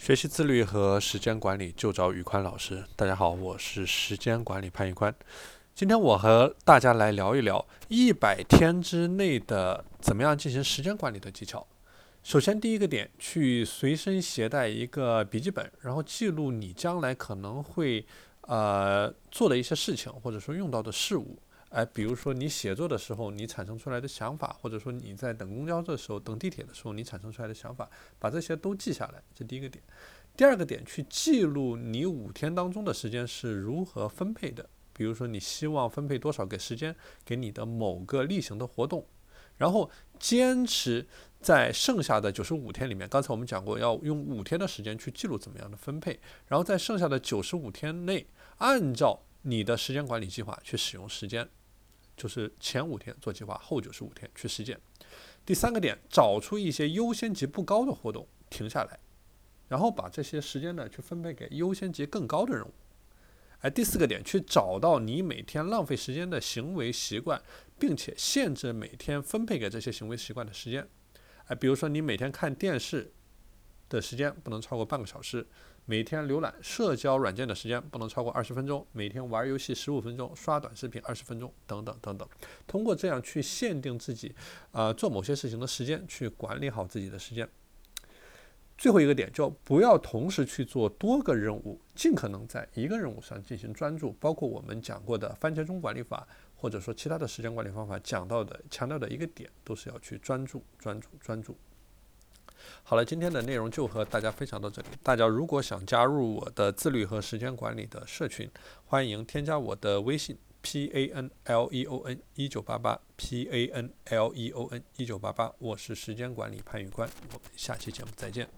学习自律和时间管理就找宇宽老师。大家好，我是时间管理潘宇宽。今天我和大家来聊一聊一百天之内的怎么样进行时间管理的技巧。首先，第一个点，去随身携带一个笔记本，然后记录你将来可能会呃做的一些事情，或者说用到的事物。哎，比如说你写作的时候，你产生出来的想法，或者说你在等公交的时候、等地铁的时候，你产生出来的想法，把这些都记下来，这第一个点。第二个点，去记录你五天当中的时间是如何分配的。比如说，你希望分配多少给时间给你的某个例行的活动，然后坚持在剩下的九十五天里面。刚才我们讲过，要用五天的时间去记录怎么样的分配，然后在剩下的九十五天内，按照你的时间管理计划去使用时间。就是前五天做计划，后九十五天去实践。第三个点，找出一些优先级不高的活动，停下来，然后把这些时间呢去分配给优先级更高的任务。哎，第四个点，去找到你每天浪费时间的行为习惯，并且限制每天分配给这些行为习惯的时间。哎，比如说你每天看电视的时间不能超过半个小时。每天浏览社交软件的时间不能超过二十分钟，每天玩游戏十五分钟，刷短视频二十分钟，等等等等。通过这样去限定自己，呃，做某些事情的时间，去管理好自己的时间。最后一个点，就不要同时去做多个任务，尽可能在一个任务上进行专注。包括我们讲过的番茄钟管理法，或者说其他的时间管理方法，讲到的强调的一个点，都是要去专注、专注、专注。好了，今天的内容就和大家分享到这里。大家如果想加入我的自律和时间管理的社群，欢迎添加我的微信 p a n l e o n 一九八八 p a n l e o n 一九八八，我是时间管理潘宇官，我们下期节目再见。